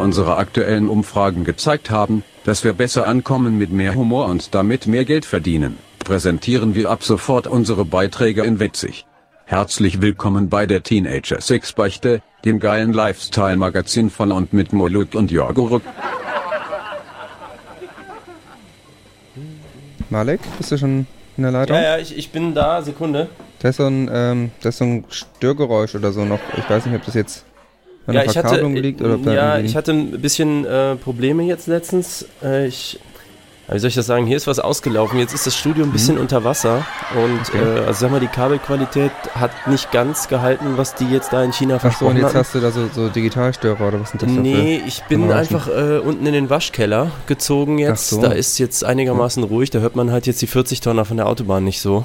Unserer aktuellen Umfragen gezeigt haben, dass wir besser ankommen mit mehr Humor und damit mehr Geld verdienen, präsentieren wir ab sofort unsere Beiträge in witzig. Herzlich willkommen bei der Teenager Sex Beichte, dem geilen Lifestyle-Magazin von und mit Moluk und Jorguruk. Malek, bist du schon in der Leitung? Ja, ja, ich, ich bin da, Sekunde. Da ist so ein, ähm, da ist so ein Störgeräusch oder so noch. Ich weiß nicht, ob das jetzt an ja, der ich hatte, Verkabelung liegt oder ob ja, ich hatte ein bisschen äh, Probleme jetzt letztens. Äh, ich, wie soll ich das sagen? Hier ist was ausgelaufen. Jetzt ist das Studio ein bisschen unter Wasser und Mhm. Okay. äh, also sag mal, die Kabelqualität hat nicht ganz gehalten, was die jetzt da in China Ach so, und versprochen jetzt hatten. hast du da so, so Digitalstörer oder was sind das da Nee, ich bin einfach äh, unten in den Waschkeller gezogen jetzt. So. Da ist jetzt einigermaßen ruhig. Da hört man halt jetzt die 40 Tonner von der Autobahn nicht so.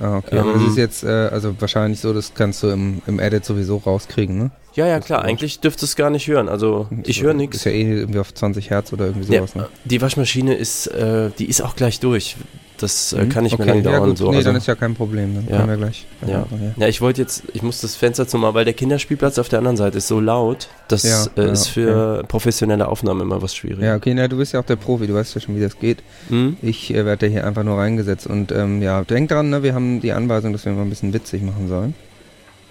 Ah, okay. Aber das Ähm, ist jetzt, äh, also wahrscheinlich so, das kannst du im, im Edit sowieso rauskriegen, ne? Ja, ja, Das klar. ist Eigentlich dürfte es gar nicht hören. Also ich höre Ist nichts. ja eh irgendwie auf 20 Hertz oder irgendwie Ja, sowas, ne? die Waschmaschine ist, äh, die ist auch gleich durch. Das äh, Mhm. kann mehr okay, lange ja, dauern. gut. so. nee, also, dann ist ja kein Problem. Dann Ja. können wir gleich. Ja. ja. ja, ich wollte jetzt, ich muss das Fenster zumachen, weil der Kinderspielplatz auf der anderen Seite ist so laut. Das äh, ist für professionelle Aufnahmen immer was schwierig. Ja, okay, na, du bist ja auch der Profi, du weißt ja schon, wie das geht. Hm? Ich äh, werde hier einfach nur reingesetzt und ähm, ja, denk dran, ne, wir haben die Anweisung, dass wir mal ein bisschen witzig machen sollen.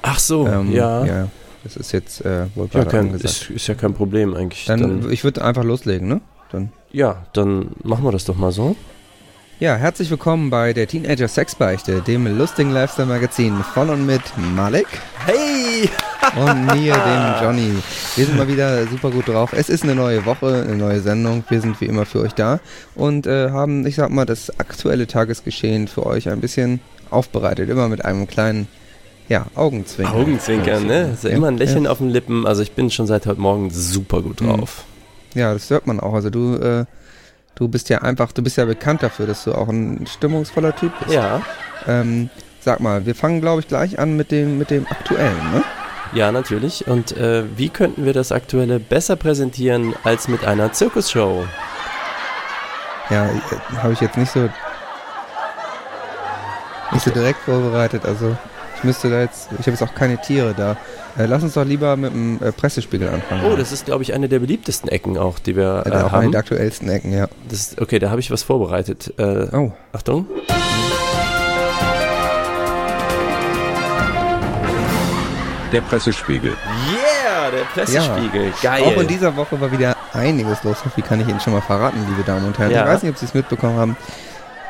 Ach so, ähm, ja. ja. Das ist jetzt äh, wohl Ja, kein, angesagt. ist, ist ja kein Problem eigentlich. Dann, Dann, ich würde einfach loslegen, ne? Dann. ja, dann machen wir das doch mal so. Ja, herzlich willkommen bei der Teenager Sexbeichte, dem lustigen Lifestyle-Magazin von und mit Malik Hey! und mir, dem Johnny. Wir sind mal wieder super gut drauf. Es ist eine neue Woche, eine neue Sendung. Wir sind wie immer für euch da und äh, haben, ich sag mal, das aktuelle Tagesgeschehen für euch ein bisschen aufbereitet. Immer mit einem kleinen, ja, Augenzwinkern. Augenzwinkern, ne? Ja Ja, immer ein Lächeln ja. auf den Lippen. Also ich bin schon seit heute Morgen super gut Mhm. drauf. Ja, das hört man auch. Also du, äh, du bist ja einfach, du bist ja bekannt dafür, dass du auch ein stimmungsvoller Typ bist. Ja. Ähm, sag mal, wir fangen, glaube ich, gleich an mit dem, mit dem aktuellen, ne? Ja, natürlich. Und äh, wie könnten wir das Aktuelle besser präsentieren als mit einer Zirkusshow? Ja, äh, habe ich jetzt nicht so, nicht so direkt vorbereitet. Also ich müsste da jetzt, ich habe jetzt auch keine Tiere da. Äh, lass uns doch lieber mit dem äh, Pressespiegel anfangen. Oh, das ist, glaube ich, eine der beliebtesten Ecken auch, die wir äh, äh, auch eine haben. der aktuellsten Ecken, ja. Das ist, okay, da habe ich was vorbereitet. Äh, Oh, Achtung. Der Pressespiegel. Yeah, der Pressespiegel. Geil. auch in dieser Woche war wieder einiges los. Viel kann ich Ihnen schon mal verraten, liebe Damen und Herren. Ja. Ich weiß nicht, ob Sie es mitbekommen haben.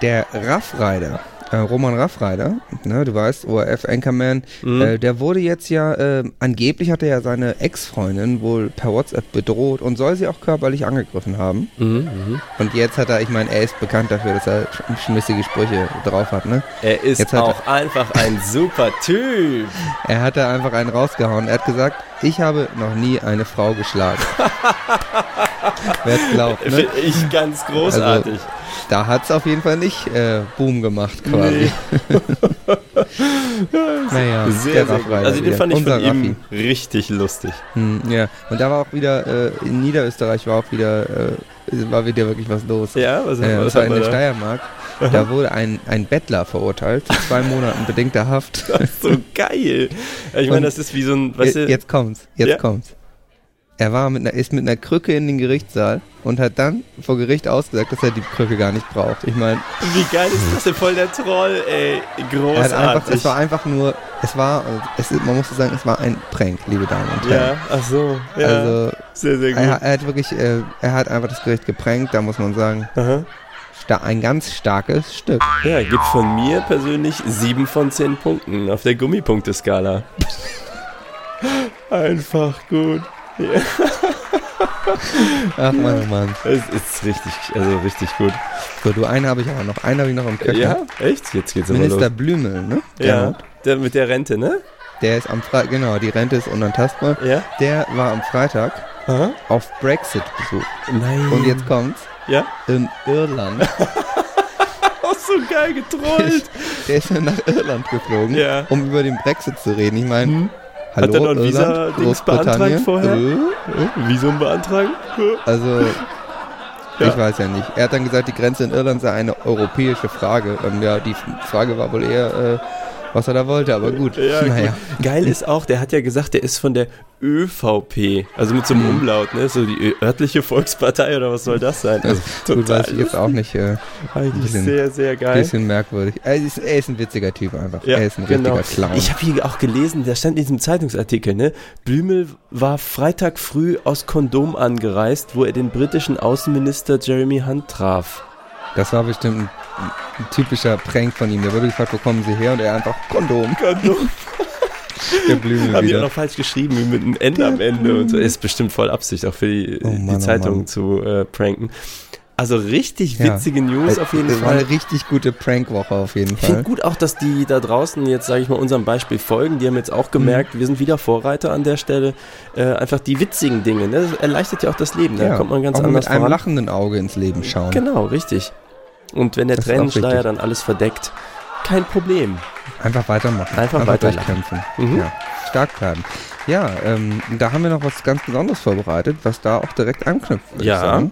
Der Raffreider, äh, Roman Raffreider, ne, du weißt, ORF Anchorman, Mhm. äh, der wurde jetzt ja, äh, angeblich hat er ja seine Ex-Freundin wohl per WhatsApp bedroht und soll sie auch körperlich angegriffen haben. Mhm, mhm. Und jetzt hat er, ich meine, er ist bekannt dafür, dass er sch- schmissige Sprüche drauf hat, ne? Er ist Jetzt hat auch einfach ein super Typ. Er hat da einfach einen rausgehauen. Er hat gesagt, ich habe noch nie eine Frau geschlagen. Wer es glaubt, ne? Finde ich ganz großartig. Da hat es auf jeden Fall nicht äh, Boom gemacht quasi. naja, sehr, sehr gut. Also den wieder. fand ich Unser von ihm Raffi. richtig lustig. Hm, ja, und da war auch wieder, äh, in Niederösterreich war auch wieder, äh, war wieder wirklich was los. Ja, was, Äh, was das war in der? Steiermark. Da wurde ein, ein Bettler verurteilt zu zwei Monaten bedingter Haft. So geil. Ich meine, das ist wie so ein, weißt Je- du, jetzt kommt's, jetzt Ja. kommt's. Er war mit einer, ist mit einer Krücke in den Gerichtssaal und hat dann vor Gericht ausgesagt, dass er die Krücke gar nicht braucht. Ich meine, wie geil ist das denn? Voll der Troll, ey. hat einfach, Großartig. es war einfach nur, es war, es, ist- man muss sagen, es war ein Prank, liebe Damen und Herren. ja, ach so. Ja, Also sehr, sehr gut. er, er hat wirklich, äh, er hat einfach das Gericht geprankt, da muss man sagen, Aha. ein ganz starkes Stück. Ja, gibt von mir persönlich 7 von 10 Punkten auf der Gummipunkteskala. Einfach gut. Ja, Ach Mann, oh Mann. es ist richtig, also richtig gut. So, du, einen habe ich aber noch, einen habe ich noch im Köcher. Ja, echt? Jetzt geht's aber Minister los. Blümel, ne? Ja, Gernot. der mit der Rente, ne? Der ist am Freitag, genau, die Rente ist unantastbar. Ja. Der war am Freitag Aha. auf Brexit-Besuch. Nein. Und jetzt kommt's. Ja? In Irland. Auch so geil getrollt. Der ist nach Irland geflogen, Ja. um über den Brexit zu reden. Ich meine, Hm. Hallo, Hat er noch ein Visa-Dings Großbritannien. beantragt vorher? Äh, Visum beantragen? Also, Ja. ich weiß ja nicht. Er hat dann gesagt, die Grenze in Irland sei eine europäische Frage. Ähm, ja, die Frage war wohl eher, äh, was er da wollte, aber gut. Ja, naja. gut. Geil ist auch, der hat ja gesagt, der ist von der ÖVP, also mit so einem Umlaut, ne? So die örtliche Volkspartei oder was soll das sein? Also Gut, weiß ich jetzt auch nicht. Äh, Eigentlich bisschen- sehr, sehr geil. bisschen merkwürdig. Er ist, er ist ein witziger Typ einfach. Ja, er ist ein genau. richtiger Clown. Ich habe hier auch gelesen, da stand in diesem Zeitungsartikel, ne? Blümel war Freitag früh aus Kondom angereist, wo er den britischen Außenminister Jeremy Hunt traf. das war bestimmt ein, ein typischer Prank von ihm. Der wurde gefragt, wo kommen Sie her? Und er einfach Kondom. Kondom. Der Blümel Haben die auch wieder. noch falsch geschrieben, wie mit einem N am Ende und so. Ist bestimmt voll Absicht, auch für die, Oh Mann, die oh Zeitung Mann. zu äh, pranken. Also richtig Ja. witzige News auf jeden das war Fall. eine richtig gute Prankwoche auf jeden Ich finde Fall. gut auch, dass die da draußen jetzt, sage ich mal, unserem Beispiel folgen. Die haben jetzt auch gemerkt, Mhm. wir sind wieder Vorreiter an der Stelle. Äh, einfach die witzigen Dinge. Ne? Das erleichtert ja auch das Leben. Da kommt man ganz auch anders mit einem voran. lachenden Auge ins Leben schauen. Genau, richtig. Und wenn der Das ist Tränenschleier dann alles verdeckt, kein Problem. Einfach weitermachen. Einfach weiterlachen. durchkämpfen. Mhm. Ja. Stark bleiben. Ja, ähm, da haben wir noch was ganz Besonderes vorbereitet, was da auch direkt anknüpft, würde Ja. ich sagen.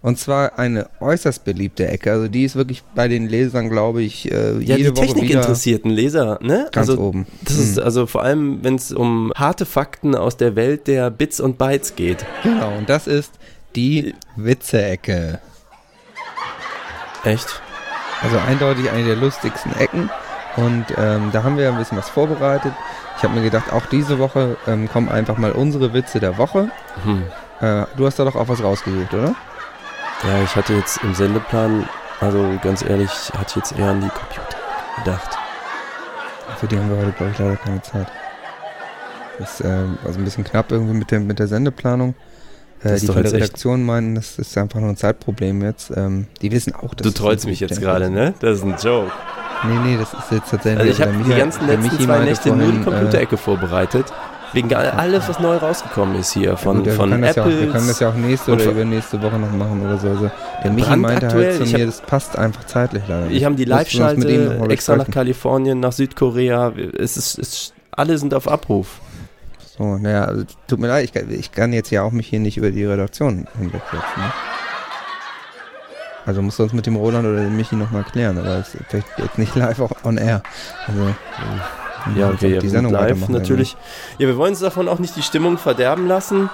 Und zwar eine äußerst beliebte Ecke. Also die ist wirklich bei den Lesern, glaube ich, äh, Ja, jede die Woche technikinteressierten Leser, ne? ganz also oben. das ist Mhm. also vor allem, wenn es um harte Fakten aus der Welt der Bits und Bytes geht. Genau, und das ist die Witze-Ecke. Echt? Also eindeutig eine der lustigsten Ecken. Und ähm, da haben wir ein bisschen was vorbereitet. Ich habe mir gedacht, auch diese Woche ähm, kommen einfach mal unsere Witze der Woche. Hm. Äh, du hast da doch auch was rausgesucht, oder? Ja, ich hatte jetzt im Sendeplan, also ganz ehrlich, hatte ich jetzt eher an die Computer gedacht. Für die haben wir heute, glaube ich, leider keine Zeit. Das ist ähm, also ein bisschen knapp irgendwie mit der, mit der Sendeplanung. Äh, die echt- Redaktion meinen, das ist einfach nur ein Zeitproblem jetzt. Ähm, die wissen auch, dass Du trollst mich jetzt gerade, ne? Das ist ein Joke. Nee, nee, das ist jetzt tatsächlich. Also ich habe die ganzen letzten Michi zwei Nächte nur die vorhin, äh, Computerecke vorbereitet. Wegen alles, was neu rausgekommen ist hier. Von, Gut, wir, von können das ja auch, wir Apple. können das ja auch nächste oder übernächste Woche noch machen oder so. Also der Michi meinte halt zu mir, das passt einfach zeitlich leider. Ich habe die Live-Schalte extra nach. Kalifornien, nach Südkorea. Es ist, es, alle sind auf Abruf. So, naja, also, tut mir leid, ich, kann- ich kann jetzt ja auch mich hier nicht über die Redaktion hinwegsetzen. Ne? Also musst du uns mit dem Roland oder dem Michi nochmal klären, aber es ist vielleicht jetzt nicht live auch on air. Also, Ja, okay, ja, die Sendung live weitermachen natürlich. Ja, wir wollen uns davon auch nicht die Stimmung verderben lassen.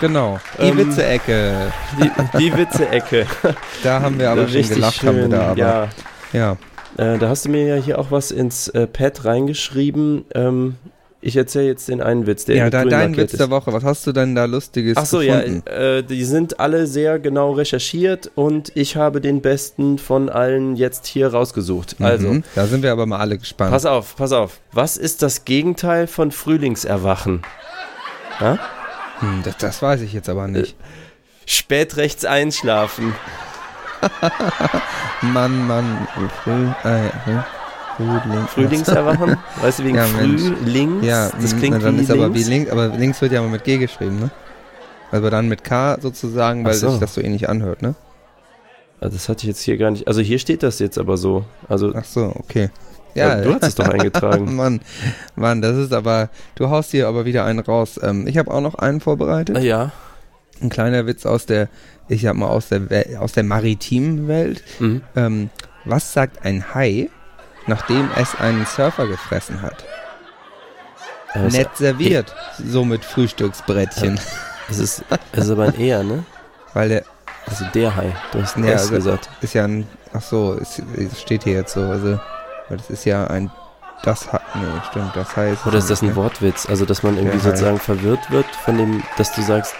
Genau, die Ähm, Witze-Ecke. Die, die Witze-Ecke. Da haben wir aber schon Richtig gelacht, schön. haben wir da aber. Ja, ja. äh, da hast du mir ja hier auch was ins äh, Pad reingeschrieben. Ähm, ich erzähle jetzt den einen Witz, der Ja, da, dein Witz ist. der Woche, was hast du denn da Lustiges Ach so, ja, gefunden? äh, die sind alle sehr genau recherchiert und ich habe den besten von allen jetzt hier rausgesucht. Also, Mhm, da sind wir aber mal alle gespannt. pass auf, pass auf. Was ist das Gegenteil von Frühlingserwachen? Ja? Hm, das, das weiß ich jetzt aber nicht. Spät rechts einschlafen. Mann, Mann, früh, äh, hm, Frühling. Frühlingserwachen? Weißt du, wegen Ja. Frühlings? Ja, das klingt na, dann wie ist aber wie links. aber links wird ja mal mit G geschrieben, ne? Also dann mit K sozusagen, weil so. sich das so ähnlich anhört, ne? Also das hatte ich jetzt hier gar nicht. Also hier steht das jetzt aber so. Also Ach so, okay. Ja, du hast es doch eingetragen. Mann, Mann, das ist aber, du haust hier aber wieder einen raus. Ähm, ich habe auch noch einen vorbereitet. ja. Ein kleiner Witz aus der, ich sag mal, aus der, Wel- aus der maritimen Welt. Mhm. Ähm, was sagt ein Hai, nachdem es einen Surfer gefressen hat? Aber Nett serviert, so mit Frühstücksbrettchen. Es ist, es ist aber ein eher, ne? Weil der Also der Hai. Du hast Ja, ja, also- gesagt. ist ja ein, ach so, es, steht hier jetzt so, also, weil das ist ja ein, das hat, nee, stimmt, das heißt. Oder ist das ein Wortwitz? Also dass man irgendwie Der Hai. sozusagen verwirrt wird von dem, dass du sagst,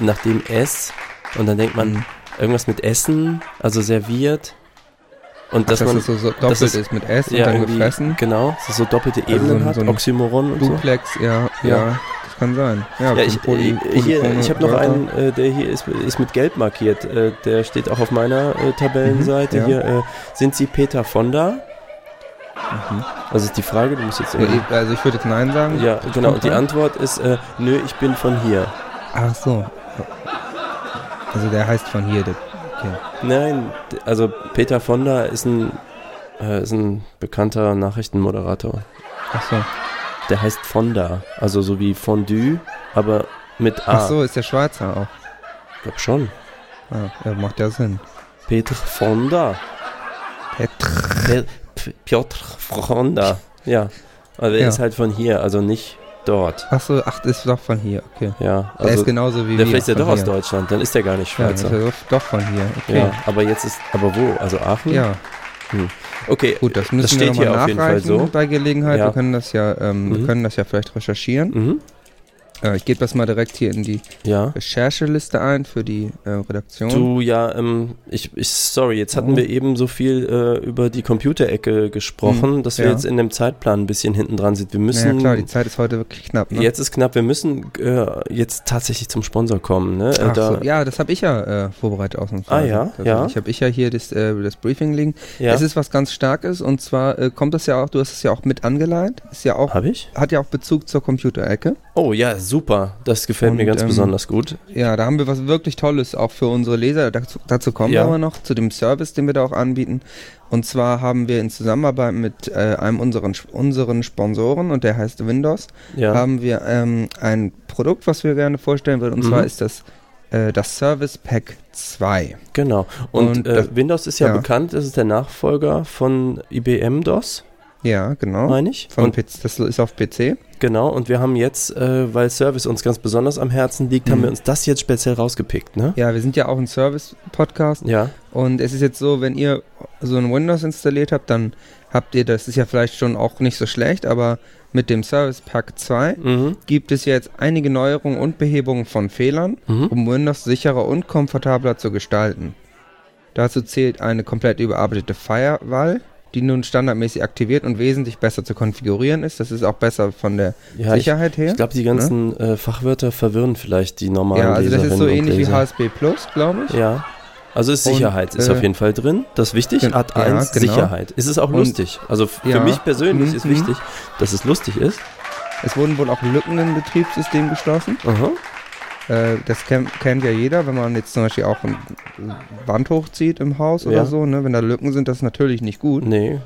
nach dem S und dann denkt man Mhm. irgendwas mit Essen, also serviert. Und Dass, dass man das so, so doppelt ist- ist, mit S und ja dann irgendwie, gefressen. genau, dass es so doppelte Also Ebenen so ein- hat, so ein Oxymoron und so. Duplex, ja, ja, Ja. das kann sein. Ja, Ja, ich, Poly- äh, hier, polyphone ich habe noch einen, äh, der hier ist, ist mit Gelb markiert. Äh, der steht auch auf meiner äh, Tabellenseite. Mhm. Hier äh, sind Sie Peter Fonda? Mhm. Also ist die Frage, du musst jetzt ich- also ich würde jetzt Nein sagen. Ja, genau. Und die. Antwort ist, äh, nö, ich bin von hier. Ach so. Also der heißt von hier, der, okay. Nein, also Peter Fonda ist ein, äh, ist ein bekannter Nachrichtenmoderator. Ach so. Der heißt Fonda, also so wie Fondue, aber mit A. Ach so, ist der Schweizer auch. Ich glaub schon. Ah, ja, macht ja Sinn. Peter Fonda. Petr. Piotr Fonda. Ja. Also er Ja. ist halt von hier, also nicht dort. Ach so, ach, ist doch von hier, okay. Ja, der ist also genauso wie der wir. vielleicht ist ja doch aus hier. Deutschland, dann ist der gar nicht Ja, Schweizer. ist ja doch- von hier, okay. Ja, aber jetzt ist, aber wo? Also Aachen? Ja, Okay, gut, das müssen das wir steht hier nochmal auf jeden Fall nachreichen so. bei Gelegenheit. Ja. Wir können das ja, ähm, wir Mhm. können das ja vielleicht recherchieren. Mhm. Äh, ich gebe das mal direkt hier in die Ja. Rechercheliste ein für die äh, Redaktion. Du, ja, ähm, ich, ich, sorry, jetzt hatten Oh. wir eben so viel äh, über die Computerecke gesprochen, Hm, dass wir ja. jetzt in dem Zeitplan ein bisschen hinten dran sind. Wir ja, müssen, klar, die Zeit ist heute wirklich knapp. Ne? jetzt ist knapp, wir müssen äh, jetzt tatsächlich zum Sponsor kommen, ne? Ach da, so, ja, das habe ich ja äh, vorbereitet ausnahmsweise. Ah, ja, Tatsächlich. ja. Ich habe ich ja hier das, äh, das Briefing liegen. ja. Es ist was ganz Starkes und zwar kommt das ja auch, du hast es ja auch mit angeleitet, ist ja auch, Hab ich? hat ja auch Bezug zur Computerecke. Oh ja, super. Das gefällt mir Und, ganz ähm, besonders gut. Ja, da haben wir was wirklich Tolles auch für unsere Leser. Dazu, dazu kommen Ja. wir aber noch, zu dem Service, den wir da auch anbieten. Und zwar haben wir in Zusammenarbeit mit äh, einem unseren, unseren Sponsoren, und der heißt Windows, Ja. haben wir ähm, ein Produkt, was wir gerne vorstellen würden. Und Mhm. zwar ist das äh, das Service Pack 2. Genau. Und, Und äh, das- Windows ist ja, ja. bekannt, das ist der Nachfolger von IBM DOS, Ja, genau. meine ich. Von Und, PC, das ist auf PC. genau, und wir haben jetzt, äh, weil Service uns ganz besonders am Herzen liegt, haben Mhm. wir uns das jetzt speziell rausgepickt, ne? Ja, wir sind ja auch ein Service-Podcast. Ja. Und es ist jetzt so, wenn ihr so ein Windows installiert habt, dann habt ihr, das ist ja vielleicht schon auch nicht so schlecht, aber mit dem Service Pack 2 Mhm. gibt es jetzt einige Neuerungen und Behebungen von Fehlern, Mhm. um Windows sicherer und komfortabler zu gestalten. Dazu zählt eine komplett überarbeitete Firewall, die nun standardmäßig aktiviert und wesentlich besser zu konfigurieren ist. Das ist auch besser von der Ja, ich, Sicherheit her. ich glaube, die ganzen äh, Fachwörter verwirren vielleicht die normalen ja, also das ist so Leserinnen und ähnlich wie. HSB Plus, glaube ich. Ja. Also ist Und, Sicherheit ist äh, auf jeden Fall drin. Das ist wichtig. Art ja, 1, genau. Sicherheit. Ist es auch Und- lustig. Also f- für Ja. mich persönlich Mhm, ist mhm. wichtig, dass es lustig ist. Es wurden wohl auch Lücken im Betriebssystem geschlossen. Aha. Äh, das kennt, kennt ja jeder, wenn man jetzt zum Beispiel auch eine Wand hochzieht im Haus Ja. oder so, ne? wenn da Lücken sind, das ist natürlich nicht gut. Nee.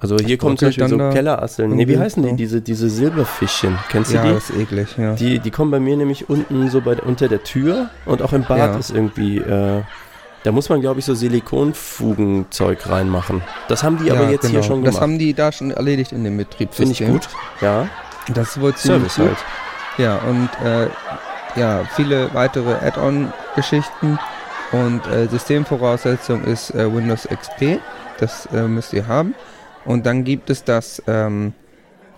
Also hier kommen zum Beispiel so Kellerasseln. Nee, wie heißen die? so. Diese, diese Silberfischchen. Kennst du Ja, die? das ist eklig, ja. Die, die kommen bei mir nämlich unten so bei, unter der Tür und auch im Bad Ja. ist irgendwie, äh, da muss man glaube ich so Silikonfugenzeug reinmachen. Das haben die aber ja, jetzt hier genau. schon Das gemacht. haben die da schon erledigt in dem Finde Betriebssystem. ich gut. Ja. Das ist wohl ziemlich Service gut. halt. Ja, und äh, ja, viele weitere Add-on-Geschichten und äh, Systemvoraussetzung ist äh, Windows XP. Das äh, müsst ihr haben. Und dann gibt es das ähm,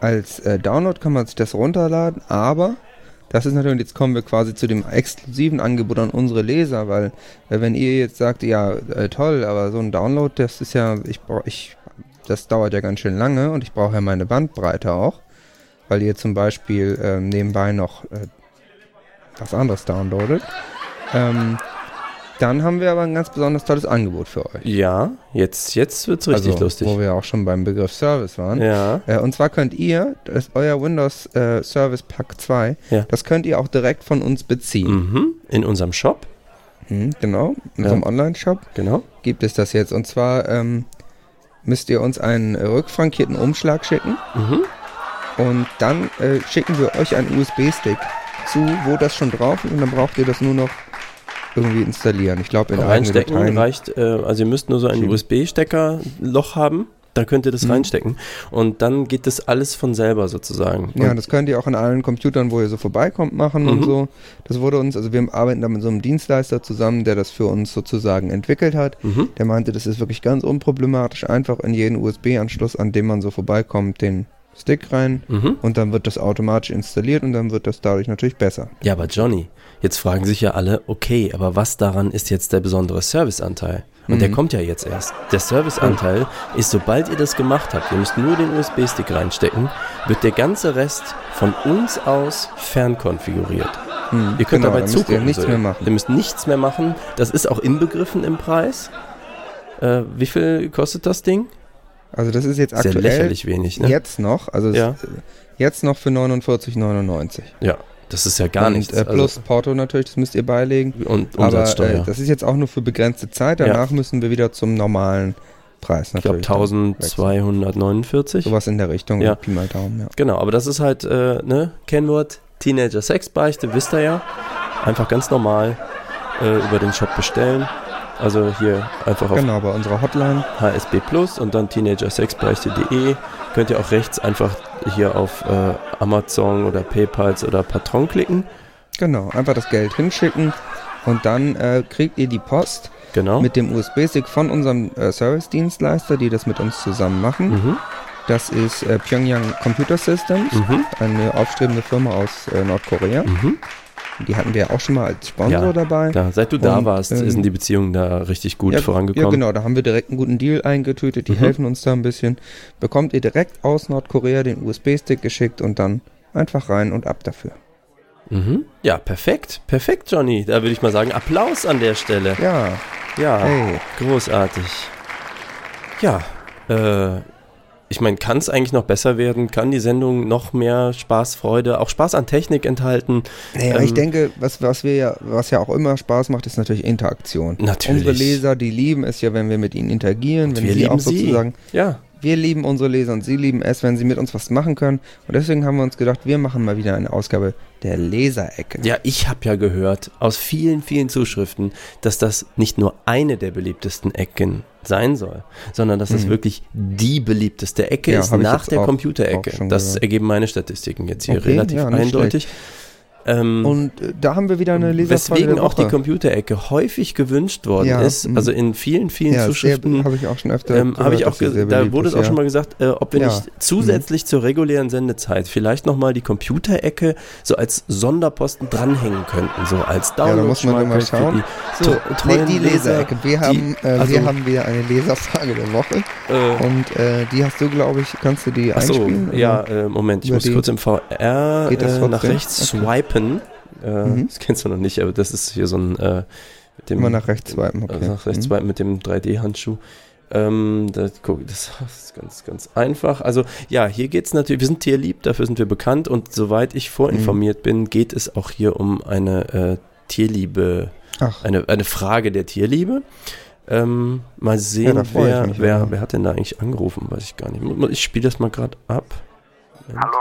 als äh, Download kann man sich das runterladen, aber das ist natürlich, jetzt kommen wir quasi zu dem exklusiven Angebot an unsere Leser, weil äh, wenn ihr jetzt sagt, ja, äh, toll, aber so ein Download, das ist ja, ich brauche, ich, das dauert ja ganz schön lange und ich brauche ja meine Bandbreite auch, weil ihr zum Beispiel ähm, nebenbei noch was anderes downloadet. Ähm, dann haben wir aber ein ganz besonders tolles Angebot für euch. Ja, jetzt, jetzt wird's richtig also, lustig. Wo wir auch schon beim Begriff Service waren. Ja. Äh, und zwar könnt ihr, das, euer Windows äh, Service Pack 2, Ja. das könnt ihr auch direkt von uns beziehen. Mhm. In unserem Shop, Mhm, genau, in Ja. unserem Online-Shop genau. gibt es das jetzt. Und zwar ähm, müsst ihr uns einen rückfrankierten Umschlag schicken Mhm. und dann äh, schicken wir euch einen USB-Stick zu, wo das schon drauf ist und dann braucht ihr das nur noch irgendwie installieren. Ich glaube in Reinstecken Dateien. reicht, äh, also ihr müsst nur so ein. USB-Stecker-Loch haben, dann könnt ihr das Mhm. reinstecken und dann geht das alles von selber sozusagen. Ja, Und- das könnt ihr auch an allen Computern, wo ihr so vorbeikommt, machen und Mhm. so. Das wurde uns, also wir arbeiten da mit so einem Dienstleister zusammen, der das für uns sozusagen entwickelt hat. mhm. Der meinte, das ist wirklich ganz unproblematisch, einfach in jeden USB-Anschluss, an dem man so vorbeikommt, den Stick rein Mhm. und dann wird das automatisch installiert und dann wird das dadurch natürlich besser. Ja, aber Johnny, jetzt fragen sich ja alle, okay, aber was daran ist jetzt der besondere Serviceanteil? Und der Mhm. kommt ja jetzt erst. Der Serviceanteil ist, sobald ihr das gemacht habt, ihr müsst nur den USB-Stick reinstecken, wird der ganze Rest von uns aus fernkonfiguriert. Hm, Ihr könnt genau, dabei zugucken. ihr nichts so. mehr machen. Ihr müsst nichts mehr machen. Das ist auch inbegriffen im Preis. Äh, wie viel kostet das Ding? Also das ist jetzt Sehr aktuell lächerlich wenig, ne? jetzt noch, also Ja. jetzt noch für 49,99. Ja, das ist ja gar und, nichts. Äh, plus Porto natürlich, das müsst ihr beilegen. also, und Aber Umsatzsteuer. äh, das ist jetzt auch nur für begrenzte Zeit. Ja. Danach müssen wir wieder zum normalen Preis ich glaube natürlich. 1249. Sowas in der Richtung. Ja. Pi mal Daumen, ja. Genau, aber das ist halt, äh, ne, Kennwort Teenager Sexbeichte, wisst ihr ja. Einfach ganz normal äh, über den Shop bestellen. Also hier einfach auf Genau, bei unserer Hotline. HSB Plus und dann teenagersexbeichte.de könnt ihr auch rechts einfach hier auf äh, Amazon oder PayPal oder Patron klicken. Genau, einfach das Geld hinschicken und dann äh, kriegt ihr die Post Genau. mit dem USB-Stick von unserem äh, Service-Dienstleister, die das mit uns zusammen machen. mhm. Das ist äh, Pyongyang Computer Systems, Mhm. eine aufstrebende Firma aus äh, Nordkorea. Mhm. Die hatten wir ja auch schon mal als Sponsor Ja, dabei. Da, seit du da Und, warst, ähm, sind die Beziehungen da richtig gut ja, vorangekommen. Ja, genau, da haben wir direkt einen guten Deal eingetütet. Die Mhm. helfen uns da ein bisschen. Bekommt ihr direkt aus Nordkorea den USB-Stick geschickt und dann einfach rein und ab dafür. Mhm. Ja, perfekt. Perfekt, Johnny. Da würde ich mal sagen, Applaus an der Stelle. Ja, Ja, hey. großartig. Ja, äh, ich meine, kann es eigentlich noch besser werden? Kann die Sendung noch mehr Spaß, Freude, auch Spaß an Technik enthalten? Naja, Ähm, ich denke, was, was wir ja, was ja auch immer Spaß macht, ist natürlich Interaktion. Natürlich. Unsere Leser, die lieben es ja, wenn wir mit ihnen interagieren, Und wenn wir sie lieben auch sie. sozusagen, Ja, wir lieben unsere Leser und sie lieben es, wenn sie mit uns was machen können. Und deswegen haben wir uns gedacht, wir machen mal wieder eine Ausgabe der Leserecke. ja, ich habe ja gehört aus vielen, vielen Zuschriften, dass das nicht nur eine der beliebtesten Ecken sein soll, sondern dass es Mhm. wirklich die beliebteste Ecke Ja, ist nach der Computerecke. Das gehört. ergeben meine Statistiken jetzt hier Okay, relativ ja, eindeutig. Ähm, Und äh, da haben wir wieder eine Leserfrage Weswegen auch die. Computerecke häufig gewünscht worden Ja, ist. mhm. Also in vielen, vielen ja, Zuschriften habe ich auch schon öfter ähm, habe ich gehört, auch, sehr da beliebt wurde es auch schon mal gesagt, äh, ob wir Ja. nicht zusätzlich zur regulären Sendezeit vielleicht nochmal die Computerecke so als Sonderposten dranhängen könnten, so als Ja, da Download. muss man immer schauen. So, to- nee, die Leser, Leserecke. Wir die- haben, äh, also- wir haben wieder eine Leserfrage der Woche. Äh, Und äh, die hast du, glaube ich, kannst du die Achso, einspielen? ja, äh, Moment, ich muss die- kurz im VR nach rechts Okay. swipen. Äh, Mhm. Das kennst du noch nicht, aber das ist hier so ein äh, mit dem, Immer nach rechts swipen, okay. Also nach rechts Mhm. swipen mit dem 3D-Handschuh. Ähm, das, guck, das ist ganz, ganz einfach. Also ja, hier geht es natürlich, wir sind tierlieb, dafür sind wir bekannt und soweit ich vorinformiert Mhm. bin, geht es auch hier um eine äh, Tierliebe, Ach, eine, eine Frage der Tierliebe. Ähm, mal sehen, ich wer, wer, ja. wer hat denn da eigentlich angerufen, weiß ich gar nicht. Ich spiele das mal gerade ab. Hallo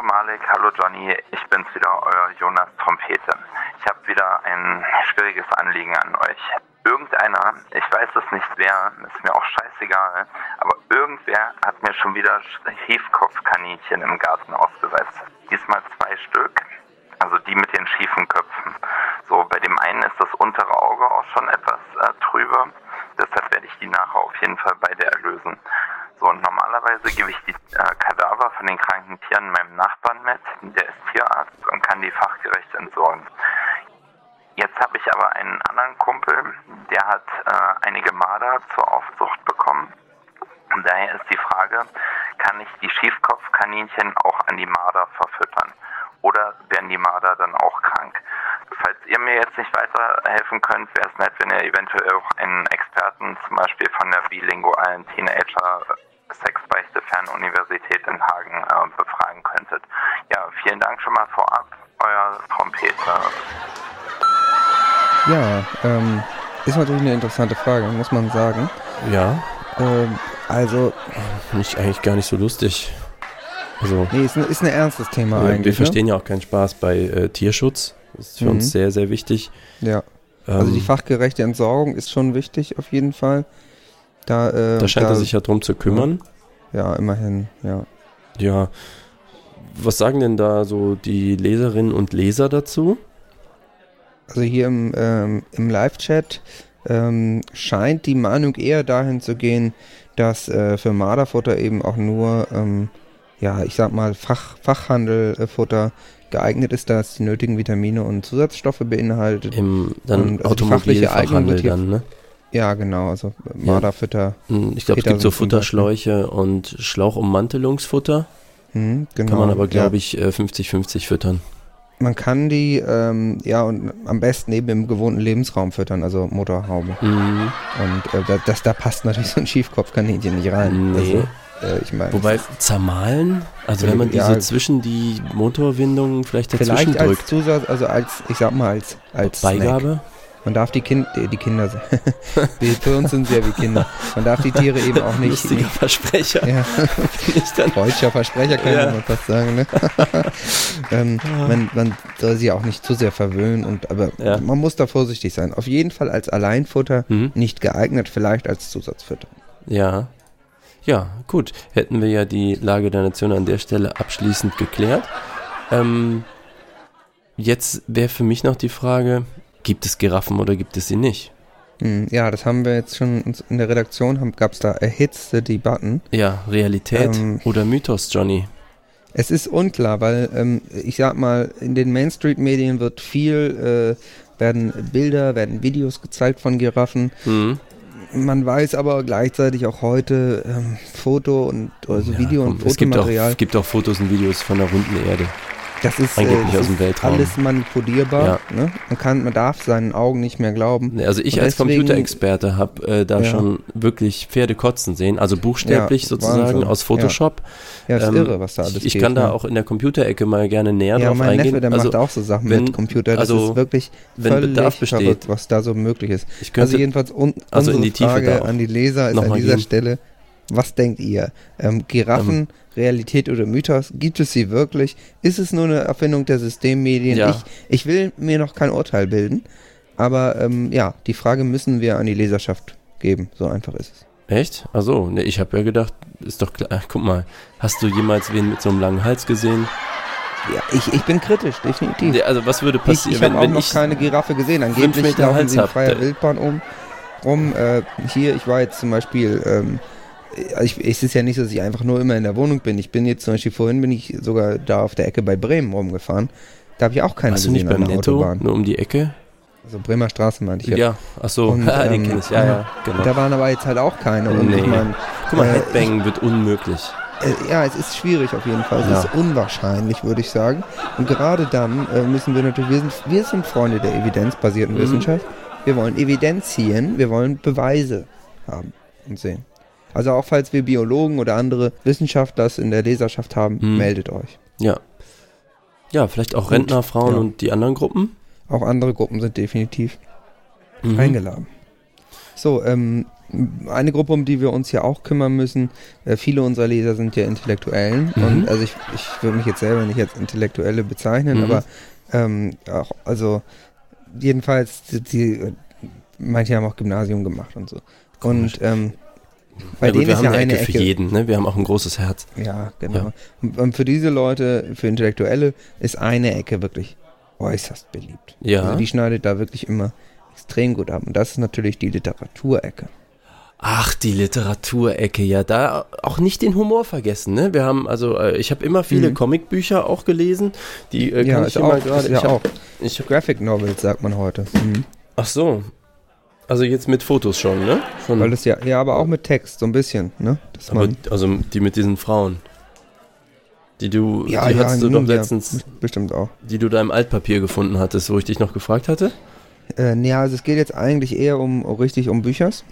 Johnny, ich bin's wieder, euer Jonas Trompete. Ich habe wieder ein schwieriges Anliegen an euch. Irgendeiner, ich weiß es nicht wer, ist mir auch scheißegal, aber irgendwer hat mir schon wieder Schiefkopfkaninchen im Garten ausgesetzt. Diesmal zwei Stück, also die mit den schiefen Köpfen. So, bei dem einen ist das untere Auge auch schon etwas äh, trübe, deshalb werde ich die nachher auf jeden Fall beide erlösen. Und normalerweise gebe ich die äh, Kadaver von den kranken Tieren meinem Nachbarn mit. Der ist Tierarzt und kann die fachgerecht entsorgen. Jetzt habe ich aber einen anderen Kumpel, der hat äh, einige Marder zur Aufzucht bekommen. Und daher ist die Frage, kann ich die Schiefkopfkaninchen auch an die Marder verfüttern? Oder werden die Marder dann auch krank? Falls ihr mir jetzt nicht weiterhelfen könnt, wäre es nett, wenn ihr eventuell auch einen Experten zum Beispiel von der bilingualen Teenager Sexbeichte Fernuniversität in Hagen äh, befragen könntet. Ja, vielen Dank schon mal vorab. Euer Trompeter. ja, ähm, ist natürlich eine interessante Frage, muss man sagen. Ja, Ähm, also, finde ich eigentlich gar nicht so lustig. Also, nee, ist, ein- ist ein ernstes Thema wir, eigentlich. wir verstehen ja auch keinen Spaß bei äh, Tierschutz. Das ist für Mhm. uns sehr, sehr wichtig. Ne? Ja. Also Ähm, die fachgerechte Entsorgung ist schon wichtig auf jeden Fall. Da, äh, da scheint er sich ja drum zu kümmern. Ja, immerhin, ja. Ja. Was sagen denn da so die Leserinnen und Leser dazu? Also hier im, ähm, im Live-Chat ähm, scheint die Meinung eher dahin zu gehen, dass äh, für Marderfutter eben auch nur, ähm, ja, ich sag mal, Fach, Fachhandelfutter geeignet ist, da es die nötigen Vitamine und Zusatzstoffe beinhaltet. Im dann Und, also wird hier- dann, ne? Ja, genau, also Marderfutter. Hm, Ich glaube, es gibt so. Futterschläuche und Schlauchummantelungsfutter. Hm, genau. Kann man aber, glaube ich, äh, 50-50 füttern. Man kann die, ähm, ja, und am besten eben im gewohnten Lebensraum füttern, also Motorhaube. Mhm. Und äh, da, das, da passt natürlich so ein Schiefkopfkaninchen nicht rein. Nee. Also, äh, ich meine, Wobei, zermahlen? Also wenn man Ja. diese zwischen die Motorwindungen vielleicht dazwischen vielleicht als drückt. Zusatz, also als, ich sag mal, als, als Snack. Man darf die, kind, die, die Kinder, für uns sind sie ja wie Kinder. Man darf die Tiere eben auch nicht, Lustiger nicht Versprecher. ja, deutscher Versprecher kann Ja. man fast sagen. Ne? ähm, man, man soll sie auch nicht zu sehr verwöhnen, und, aber Ja. man muss da vorsichtig sein. Auf jeden Fall als Alleinfutter Mhm. nicht geeignet, vielleicht als Zusatzfutter. Ja. Ja, gut. Hätten wir ja die Lage der Nation an der Stelle abschließend geklärt. Ähm, jetzt wäre für mich noch die Frage, gibt es Giraffen oder gibt es sie nicht? Hm, Ja, das haben wir jetzt schon in der Redaktion, gab es da erhitzte Debatten. Ja, Realität Ähm, oder Mythos, Johnny? Es ist unklar, weil ähm, ich sag mal, in den Mainstream-Medien wird viel, äh, werden Bilder, werden Videos gezeigt von Giraffen. Hm? Man weiß aber gleichzeitig auch heute ähm, Foto und also Ja, Video komm, und es gibt auch, Fotomaterial. es gibt auch Fotos und Videos von der runden Erde. Das ist, angeblich das aus dem ist Weltraum. alles manipulierbar. Ne? Man kann, man darf seinen Augen nicht mehr glauben. Also ich Und als Computerexperte habe äh, da Ja. schon wirklich Pferde kotzen sehen, also buchstäblich Ja, sozusagen Wahnsinn. aus Photoshop. Ja, ist Ähm, irre, was da alles ich, ich geht. kann da ne? auch in der Computerecke mal gerne näher Ja, drauf mein eingehen. Neffe, der also macht auch so Sachen wenn- mit Computer. Das also, ist wirklich wenn völlig Bedarf besteht. verrückt, was da so möglich ist. könnte Also jedenfalls un also in unsere die Tiefe Frage da an die Leser ist noch an dieser gehen. Stelle, was denkt ihr? Ähm, Giraffen, Realität oder Mythos? Gibt es sie wirklich? Ist es nur eine Erfindung der Systemmedien? Ja. Ich, ich will mir noch kein Urteil bilden, aber ähm, ja, die Frage müssen wir an die Leserschaft geben. So einfach ist es. Echt? Also, ne, ich habe ja gedacht, ist doch klar. Guck mal, hast du jemals wen mit so einem langen Hals gesehen? Ja, ich, ich bin kritisch, definitiv. Ja, also was würde Ich, passieren, ich wenn, habe auch wenn noch ich keine Giraffe gesehen. Angeblich laufen Hals sie in freier Wildbahn um. rum. Äh, hier, ich war jetzt zum Beispiel, ähm, ich, es ist ja nicht so, dass ich einfach nur immer in der Wohnung bin. Ich bin jetzt zum Beispiel vorhin bin ich sogar da auf der Ecke bei Bremen rumgefahren. Da habe ich auch keine warst du nicht gesehen beim Netto, Autobahn. nur um die Ecke? Also Bremer Straße meinte ich Ja, jetzt. ach so, Und, den ähm, ich, ja, ja, genau. Da waren aber jetzt halt auch keine. Und Nee. ich meine, Guck mal, äh, Headbang wird unmöglich. äh, ja, es ist schwierig auf jeden Fall. Es Ja. ist unwahrscheinlich, würde ich sagen. Und gerade dann äh, müssen wir natürlich, wir sind, wir sind Freunde der evidenzbasierten Mhm. Wissenschaft. Wir wollen Evidenz ziehen, wir wollen Beweise haben und sehen. Also auch falls wir Biologen oder andere Wissenschaftler in der Leserschaft haben, Mhm. meldet euch. Ja. Ja, vielleicht auch Gut, Rentnerfrauen ja. und die anderen Gruppen. Auch andere Gruppen sind definitiv Mhm. eingeladen. So, ähm, eine Gruppe, um die wir uns ja auch kümmern müssen, äh, viele unserer Leser sind ja Intellektuellen Mhm. und also ich, ich würde mich jetzt selber nicht als Intellektuelle bezeichnen, Mhm. aber ähm, auch, also jedenfalls, die, die, manche haben auch Gymnasium gemacht und so. Komisch. Und ähm, bei ja, gut, denen wir ist haben ja eine eine Ecke, Ecke, für jeden, ne? Wir haben auch ein großes Herz. ja, genau. Ja. Und, und für diese Leute, für Intellektuelle, ist eine Ecke wirklich äußerst beliebt. Ja. Also die schneidet da wirklich immer extrem gut ab. Und das ist natürlich die Literaturecke. Ach, die Literaturecke, ja, da auch nicht den Humor vergessen, ne? Wir haben, also, äh, ich habe immer viele Mhm. Comicbücher auch gelesen, die äh, ja, kann ist ich auch, gerade, ja ich hab, auch. ich hab, Graphic Novels sagt man heute. Mhm. ach so, also jetzt mit Fotos schon, ne? Von, Weil das ja, ja, aber auch mit Text, so ein bisschen, ne? Dass aber, man, also die mit diesen Frauen, die du, ja, die ja, hattest du nun, doch ja, letztens, bestimmt auch. die du da im Altpapier gefunden hattest, wo ich dich noch gefragt hatte. Äh, ja, also es geht jetzt eigentlich eher um, richtig um Büchers.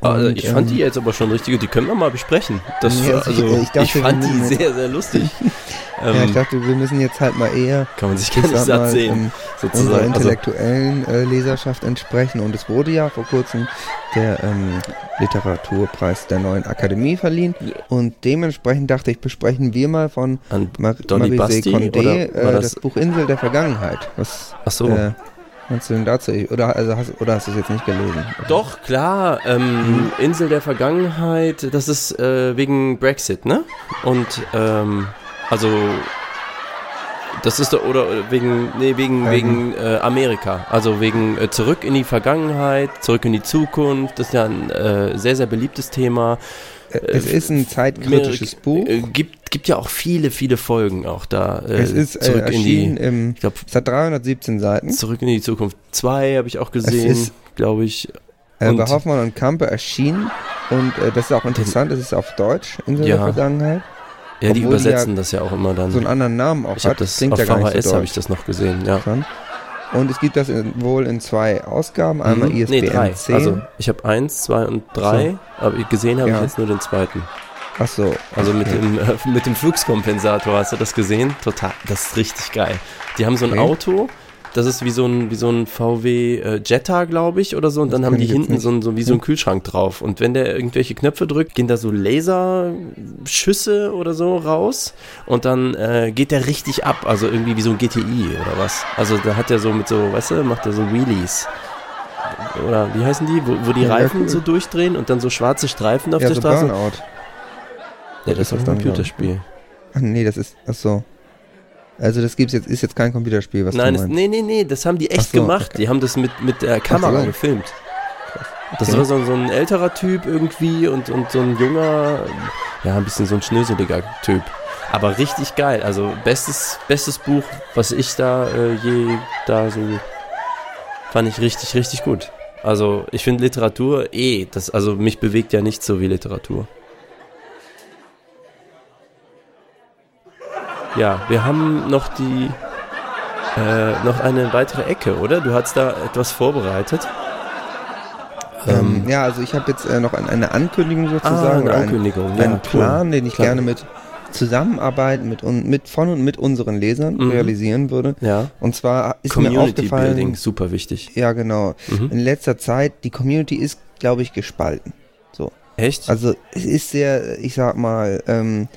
Also ich fand ähm, die jetzt aber schon richtig, die können wir mal besprechen. Das, Ja, also, also ich- ich, ich dachte, wir fand die sehr, sehr lustig. ja, ich ähm, dachte, wir müssen jetzt halt mal eher, kann man sich ich gar nicht satt sehen, ähm, unserer sozusagen. Also, intellektuellen äh, Leserschaft entsprechen. Und es wurde ja vor kurzem der ähm, Literaturpreis der neuen Akademie verliehen. Und dementsprechend dachte ich, besprechen wir mal von an, Mar Donny Marie Basti, Condé oder äh, das, das- Buch Insel der Vergangenheit. Was ach so. äh, meinst du denn dazu? Oder, also hast, oder hast du es jetzt nicht gelesen? Doch, klar. Ähm, Insel der Vergangenheit, das ist äh, wegen Brexit, ne? Und ähm, also das ist doch, oder oder wegen, nee, wegen, Ähm. wegen äh, Amerika. Also wegen äh, zurück in die Vergangenheit, zurück in die Zukunft. Das ist ja ein äh, sehr, sehr beliebtes Thema. Äh, es ist ein zeitkritisches Buch. Äh, gibt, gibt ja auch viele, viele Folgen auch da. Äh, es ist äh, zurück in erschienen die, im, ich glaube, es hat 317 Seiten. zurück in die Zukunft 2 habe ich auch gesehen, glaube ich. Äh, Und- bei Hoffmann und Kampe erschienen. Und äh, das ist auch interessant, es ist auf Deutsch, Ja. der Vergangenheit. Ja, die übersetzen das ja auch immer dann. So einen anderen Namen auch ich habe hat. das klingt auf ja VHS so habe ich das noch gesehen, ja. Und es gibt das in, wohl in zwei Ausgaben. Einmal Mhm. ISBN nee, drei. 10. Also ich habe eins, zwei und drei, aber gesehen habe Ja. ich jetzt nur den zweiten. Ach so. Also mit okay. dem äh, mit dem Fluxkompensator, hast du das gesehen? Total, das ist richtig geil. Die haben so ein Okay. Auto, das ist wie so ein wie so ein VW äh, Jetta, glaube ich, oder so. Und Das dann haben die hinten so, ein, so wie so ein Kühlschrank drauf. Und wenn der irgendwelche Knöpfe drückt, gehen da so Laserschüsse oder so raus. Und dann äh, geht der richtig ab. Also irgendwie wie so ein GTI oder was. Also da hat er so mit so, weißt du, macht er so Wheelies. Oder wie heißen die? Wo, wo die Ja, Reifen cool. so durchdrehen und dann so schwarze Streifen auf ja, der so Straße. Burnout. Ja, das ist ein Computerspiel. Ach nee, das ist, ach so. Also das gibt's jetzt, ist jetzt kein Computerspiel, was Nein, du meinst. nee, nee, nee, das haben die echt so, gemacht. okay. Die haben das mit, mit der Kamera so. gefilmt. Das Okay. war so, so ein älterer Typ irgendwie und, und so ein junger, ja, ein bisschen so ein schnöseliger Typ. Aber richtig geil. Also bestes, bestes Buch, was ich da äh, je da so fand ich richtig, richtig gut. Also ich finde Literatur eh, das, also mich bewegt ja nicht so wie Literatur. Ja, wir haben noch die äh, noch eine weitere Ecke, oder? Du hast da etwas vorbereitet. Ähm, ja, also ich habe jetzt äh, noch ein, eine Ankündigung sozusagen, ah, eine einen- Ankündigung. einen, ja, Plan, den ich Klar. gerne mit Zusammenarbeit mit, un, mit von und mit unseren Lesern Mhm. realisieren würde. Ja, Und zwar ist mir Community aufgefallen, Building, super wichtig. ja genau, Mhm. in letzter Zeit, die Community ist, glaube ich, gespalten. So. Echt? Also es ist sehr, ich sag mal, ähm,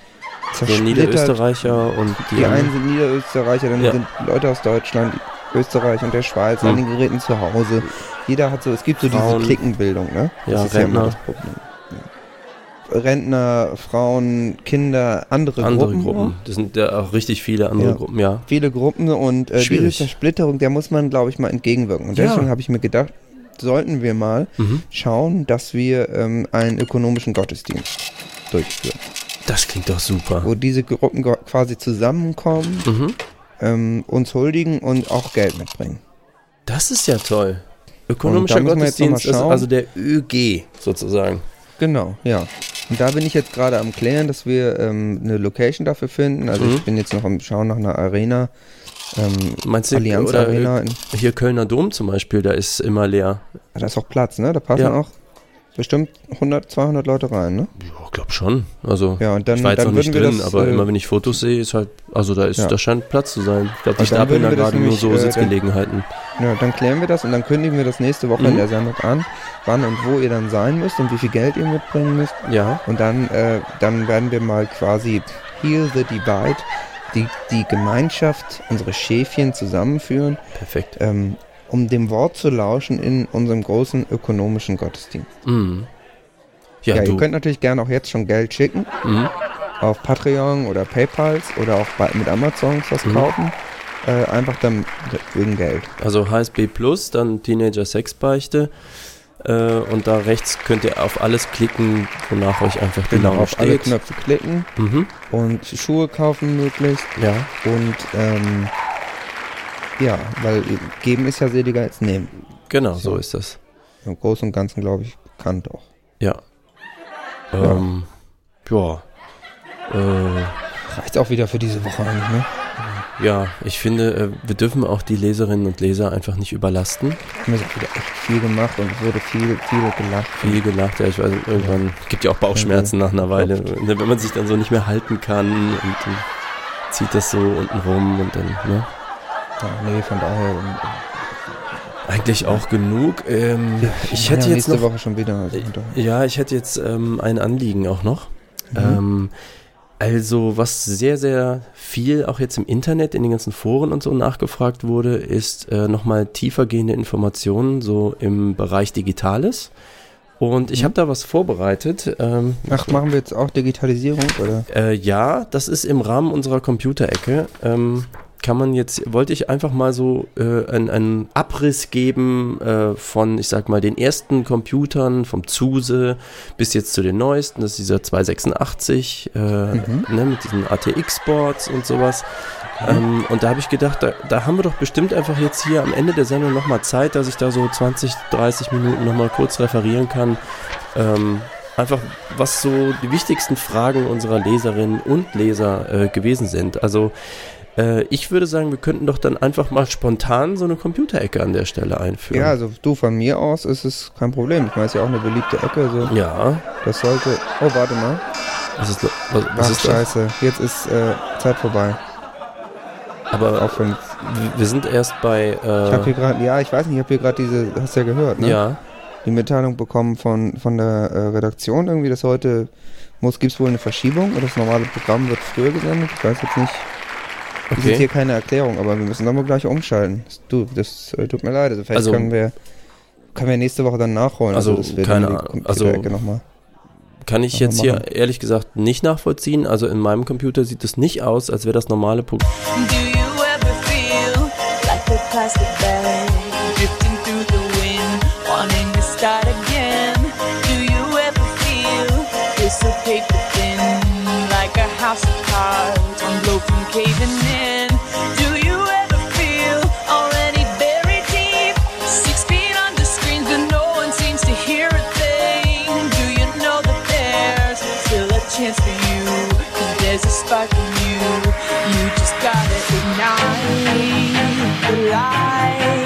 Zersplittert. Niederösterreicher und die, Die einen sind Niederösterreicher, dann Ja. sind Leute aus Deutschland, Österreich und der Schweiz Mhm. an den Geräten zu Hause. Jeder hat so, es gibt so Frauen. diese Klickenbildung, ne? Ja, ist ja immer Rentner. das Problem. Ja. Rentner, Frauen, Kinder, andere, andere Gruppen. Gruppen. Das sind ja auch richtig viele andere. Gruppen, ja. Viele Gruppen und äh, diese. Zersplitterung, der muss man, glaube ich, mal entgegenwirken. Und deswegen habe ich mir gedacht, sollten wir mal Mhm. schauen, dass wir ähm, einen ökonomischen Gottesdienst durchführen, Das klingt doch super. wo diese Gruppen quasi zusammenkommen, Mhm. ähm, uns huldigen und auch Geld mitbringen. Das ist ja toll. Ökonomischer da müssen wir jetzt noch mal Gottesdienst, also, schauen. also der ÖG sozusagen. Genau, ja. Und da bin ich jetzt gerade am Klären, dass wir ähm, eine Location dafür finden. Also Mhm. ich bin jetzt noch am Schauen nach einer Arena. Ähm, Meinst du, Allianz oder Arena. Hier Kölner Dom zum Beispiel, da ist immer leer. da ist auch Platz, ne? Da passen Ja. auch bestimmt 100, 200 Leute rein, ne? Ja, glaub schon. Also Ja, und dann, ich war jetzt noch nicht drin, das, aber äh, immer wenn ich Fotos sehe, ist halt, also da ist, Ja. da scheint Platz zu sein. Ich glaube, die Also stapeln da gerade nur so äh, dann- Sitzgelegenheiten. Ja, dann klären wir das und dann kündigen wir das nächste Woche Mhm. in der Sendung an, wann und wo ihr dann sein müsst und wie viel Geld ihr mitbringen müsst. Ja. Und dann, äh, dann werden wir mal quasi Heal the Divide, die, die Gemeinschaft, unsere Schäfchen zusammenführen, Perfekt. ähm, um dem Wort zu lauschen in unserem großen ökonomischen Gottesdienst. Mhm. Ja, Ja, du. ihr könnt natürlich gerne auch jetzt schon Geld schicken mhm. auf Patreon oder PayPals oder auch bei, mit Amazon was Mhm. kaufen. Äh, einfach dann wegen Geld. Also HSB Plus, dann Teenager Sexbeichte. Äh, und da rechts könnt ihr auf alles klicken, wonach euch einfach die Laune Genau, auf alle steht. Knöpfe klicken Mhm. und Schuhe kaufen möglichst. Ja. Und ähm, ja, weil geben ist ja seliger als nehmen. Genau, so So. ist das. Im Großen und Ganzen, glaube ich, bekannt auch. Ja. Ähm, ja. Äh, Reicht auch wieder für diese Woche eigentlich, ne? ja, ich finde, äh, wir dürfen auch die Leserinnen und Leser einfach nicht überlasten. Haben wir so wieder echt viel gemacht und es wurde viel, viel gelacht. Viel gelacht, ja, ich weiß, irgendwann gibt ja auch Bauchschmerzen nach einer Weile, ne, wenn man sich dann so nicht mehr halten kann und zieht das so unten rum und dann, ne? Ja, nee, von daher. ähm, Eigentlich auch genug. Ähm, ich ja, hätte jetzt nächste noch Woche schon wieder. Also. Ja, ich hätte jetzt ähm, ein Anliegen auch noch. Mhm. Ähm, also, was sehr, sehr viel auch jetzt im Internet, in den ganzen Foren und so nachgefragt wurde, ist äh, nochmal tiefergehende Informationen so im Bereich Digitales. Und ich Mhm. habe da was vorbereitet. Ähm, Ach, machen wir jetzt auch Digitalisierung, oder? äh, ja, das ist im Rahmen unserer Computerecke. Ähm, kann man jetzt, wollte ich einfach mal so äh, einen, einen Abriss geben äh, von, ich sag mal, den ersten Computern, vom Zuse bis jetzt zu den neuesten. Das ist dieser 286 äh, Mhm. ne, mit diesen ATX-Boards und sowas. Ähm, und da habe ich gedacht, da, da haben wir doch bestimmt einfach jetzt hier am Ende der Sendung nochmal Zeit, dass ich da so 20, 30 Minuten nochmal kurz referieren kann. Ähm, einfach, was so die wichtigsten Fragen unserer Leserinnen und Leser äh, gewesen sind. Also äh, ich würde sagen, wir könnten doch dann einfach mal spontan so eine Computerecke an der Stelle einführen. Ja, also du, von mir aus ist es kein Problem. Ich meine, es ist ja auch eine beliebte Ecke. So. Ja, Das sollte. Oh, warte mal. was ist, was, was Ach, ist das? scheiße. Jetzt ist äh, Zeit vorbei. Aber wir- sind erst bei. Ich habe Äh, hier gerade, ja, ich weiß nicht, ich habe hier gerade diese, hast du ja gehört, ne? ja, Die Mitteilung bekommen von, von der äh, Redaktion irgendwie, dass heute muss, gibt's wohl eine Verschiebung oder das normale Programm wird früher gesendet. Ich weiß jetzt nicht. Das ist okay. hier keine Erklärung, aber wir müssen dann mal gleich umschalten. Das, du, das äh, tut mir leid. Also vielleicht Also- können wir können wir nächste Woche dann nachholen. Also, wir keine Ahnung. Also- noch mal. Kann ich jetzt hier ehrlich gesagt nicht nachvollziehen. Also in meinem Computer sieht es nicht aus, als wäre das normale Programm. Do caving in? Do you ever feel already buried deep, six feet under screens, but no one seems to hear a thing? Do you know that there's still a chance for you? there's a spark in you. You just gotta ignite the light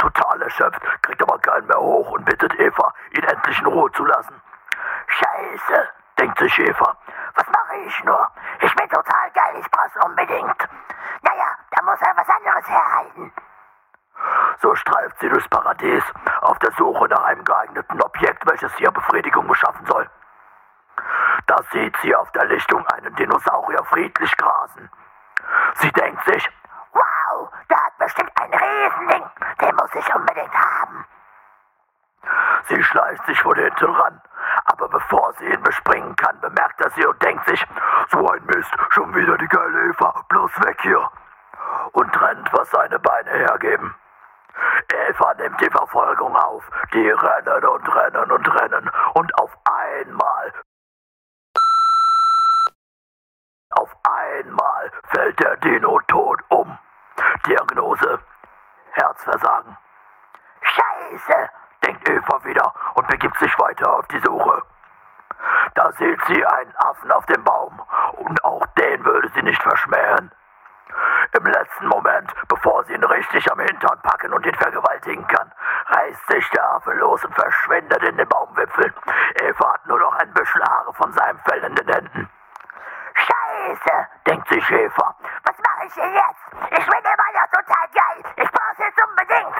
total erschöpft, kriegt aber keinen mehr hoch und bittet Eva, ihn endlich in Ruhe zu lassen. Scheiße, denkt sich Eva. Was mache ich nur? Ich bin total geil, ich brauch's unbedingt. Naja, da muss er was anderes herhalten. So streift sie durchs Paradies auf der Suche nach einem geeigneten Objekt, welches ihr Befriedigung beschaffen soll. Da sieht sie auf der Lichtung einen Dinosaurier friedlich grasen. Sie denkt sich, wow, der hat bestimmt ein Riesending, den muss ich unbedingt haben. Sie schleicht sich von hinten ran, aber bevor sie ihn bespringen kann, bemerkt er sie und denkt sich, so ein Mist, schon wieder die geile Eva, bloß weg hier. Und rennt, was seine Beine hergeben. Eva nimmt die Verfolgung auf. Die rennen und rennen und rennen. Und auf einmal. Auf einmal fällt der Dino tot um. Diagnose: Herzversagen. Scheiße, begibt sich weiter auf die Suche. Da sieht sie einen Affen auf dem Baum und auch den würde sie nicht verschmähen. Im letzten Moment, bevor sie ihn richtig am Hintern packen und ihn vergewaltigen kann, reißt sich der Affe los und verschwindet in den Baumwipfeln. Eva hat nur noch ein Büschel Haare von seinem Fell in den Händen. Scheiße, denkt sich Eva. Was mache ich denn jetzt? Ich bin immer noch total geil. Ich brauch's jetzt unbedingt.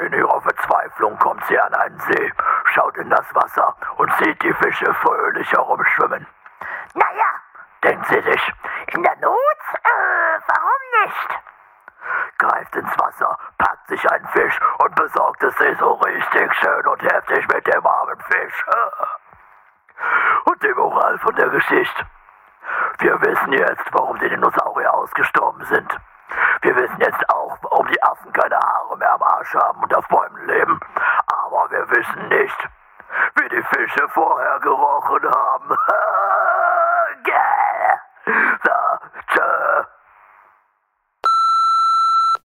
In ihrer Verzweiflung kommt sie an einen See, schaut in das Wasser und sieht die Fische fröhlich herumschwimmen. Naja, denkt sie sich, in der Not? Äh, warum nicht? Greift ins Wasser, packt sich einen Fisch und besorgt es sich so richtig schön und heftig mit dem armen Fisch. Und die Moral von der Geschichte. Wir wissen jetzt, warum die Dinosaurier ausgestorben sind. Wir wissen jetzt auch, warum die Affen keine Haare mehr am Arsch haben und auf Bäumen leben. Aber wir wissen nicht, wie die Fische vorher gerochen haben. Gell? So, tschüss.